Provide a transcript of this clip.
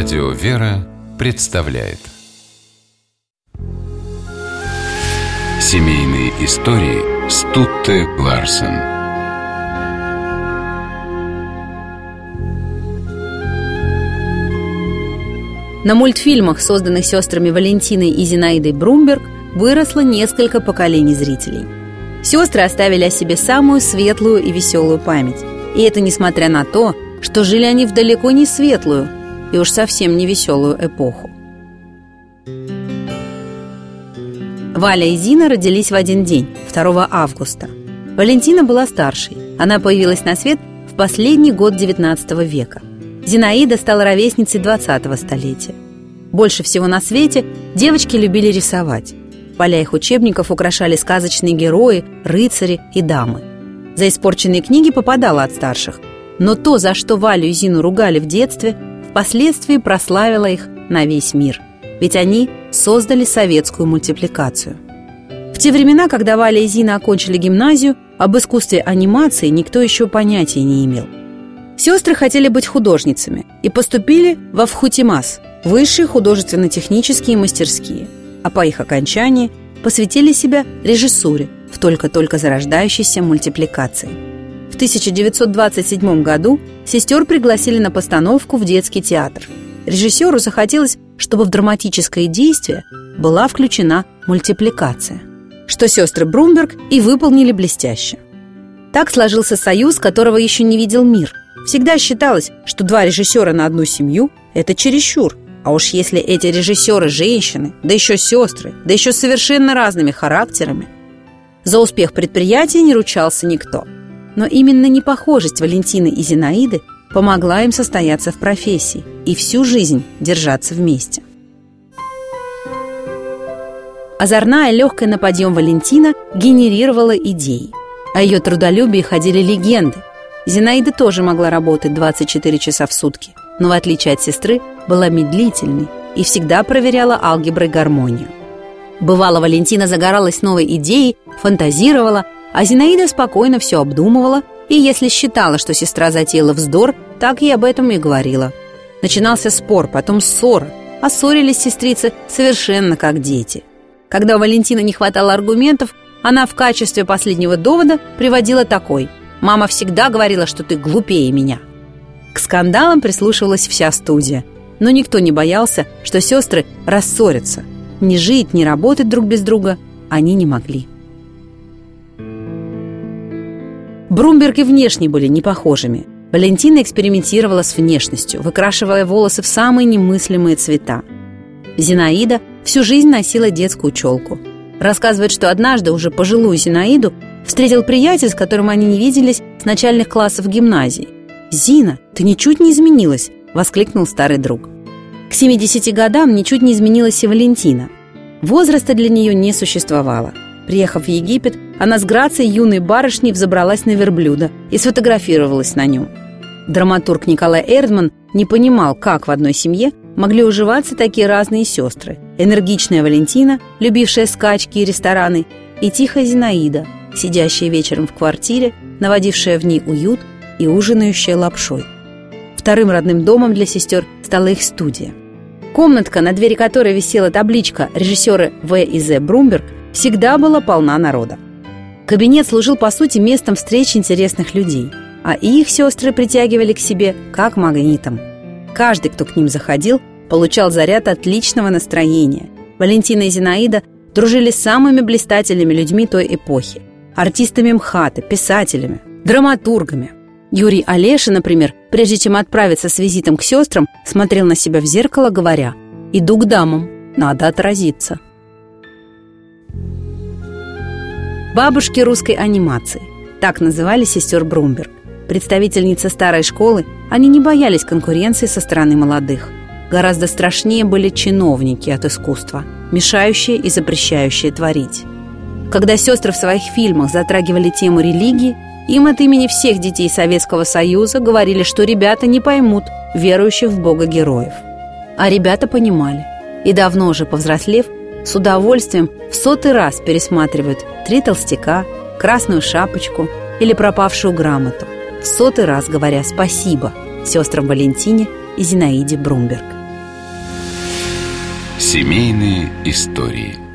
Радио «Вера» представляет Семейные истории Стутте Ларсен На мультфильмах, созданных сестрами Валентиной и Зинаидой Брумберг, выросло несколько поколений зрителей. Сестры оставили о себе самую светлую и веселую память. И это несмотря на то, что жили они в далеко не светлую и уж совсем не веселую эпоху. Валя и Зина родились в один день, 2 августа. Валентина была старшей. Она появилась на свет в последний год XIX века. Зинаида стала ровесницей 20-го столетия. Больше всего на свете девочки любили рисовать. Поля их учебников украшали сказочные герои, рыцари и дамы. За испорченные книги попадала от старших, но то, за что Валю и Зину ругали в детстве, впоследствии прославило их на весь мир. Ведь они создали советскую мультипликацию. В те времена, когда Валя и Зина окончили гимназию, об искусстве анимации никто еще понятия не имел. Сестры хотели быть художницами и поступили во Вхутимас – высшие художественно-технические мастерские, а по их окончании посвятили себя режиссуре в только-только зарождающейся мультипликации – 1927 году сестер пригласили на постановку в детский театр. Режиссеру захотелось, чтобы в драматическое действие была включена мультипликация, что сестры Брумберг и выполнили блестяще. Так сложился союз, которого еще не видел мир. Всегда считалось, что два режиссера на одну семью – это чересчур. А уж если эти режиссеры – женщины, да еще сестры, да еще совершенно разными характерами. За успех предприятия не ручался никто – но именно непохожесть Валентины и Зинаиды помогла им состояться в профессии и всю жизнь держаться вместе. Озорная, легкая на подъем Валентина генерировала идеи. О ее трудолюбии ходили легенды. Зинаида тоже могла работать 24 часа в сутки, но в отличие от сестры была медлительной и всегда проверяла алгеброй гармонию. Бывало, Валентина загоралась новой идеей, фантазировала, а Зинаида спокойно все обдумывала, и если считала, что сестра затеяла вздор, так и об этом и говорила. Начинался спор, потом ссора, а ссорились сестрицы совершенно как дети. Когда у Валентины не хватало аргументов, она в качестве последнего довода приводила такой «Мама всегда говорила, что ты глупее меня». К скандалам прислушивалась вся студия, но никто не боялся, что сестры рассорятся. Ни жить, ни работать друг без друга они не могли. Брумберг и внешне были не похожими. Валентина экспериментировала с внешностью, выкрашивая волосы в самые немыслимые цвета. Зинаида всю жизнь носила детскую челку. Рассказывает, что однажды уже пожилую Зинаиду встретил приятель, с которым они не виделись с начальных классов гимназии. «Зина, ты ничуть не изменилась!» – воскликнул старый друг. К 70 годам ничуть не изменилась и Валентина. Возраста для нее не существовало – Приехав в Египет, она с грацией юной барышни взобралась на верблюда и сфотографировалась на нем. Драматург Николай Эрдман не понимал, как в одной семье могли уживаться такие разные сестры. Энергичная Валентина, любившая скачки и рестораны, и тихая Зинаида, сидящая вечером в квартире, наводившая в ней уют и ужинающая лапшой. Вторым родным домом для сестер стала их студия. Комнатка, на двери которой висела табличка режиссера В. и З. Брумберг, всегда была полна народа. Кабинет служил, по сути, местом встреч интересных людей, а их сестры притягивали к себе как магнитом. Каждый, кто к ним заходил, получал заряд отличного настроения. Валентина и Зинаида дружили с самыми блистательными людьми той эпохи. Артистами МХАТа, писателями, драматургами. Юрий Олеша, например, прежде чем отправиться с визитом к сестрам, смотрел на себя в зеркало, говоря «Иду к дамам, надо отразиться». Бабушки русской анимации. Так называли сестер Брумберг. Представительницы старой школы, они не боялись конкуренции со стороны молодых. Гораздо страшнее были чиновники от искусства, мешающие и запрещающие творить. Когда сестры в своих фильмах затрагивали тему религии, им от имени всех детей Советского Союза говорили, что ребята не поймут верующих в Бога героев. А ребята понимали. И давно уже повзрослев, с удовольствием в сотый раз пересматривают «Три толстяка», «Красную шапочку» или «Пропавшую грамоту», в сотый раз говоря «спасибо» сестрам Валентине и Зинаиде Брумберг. Семейные истории –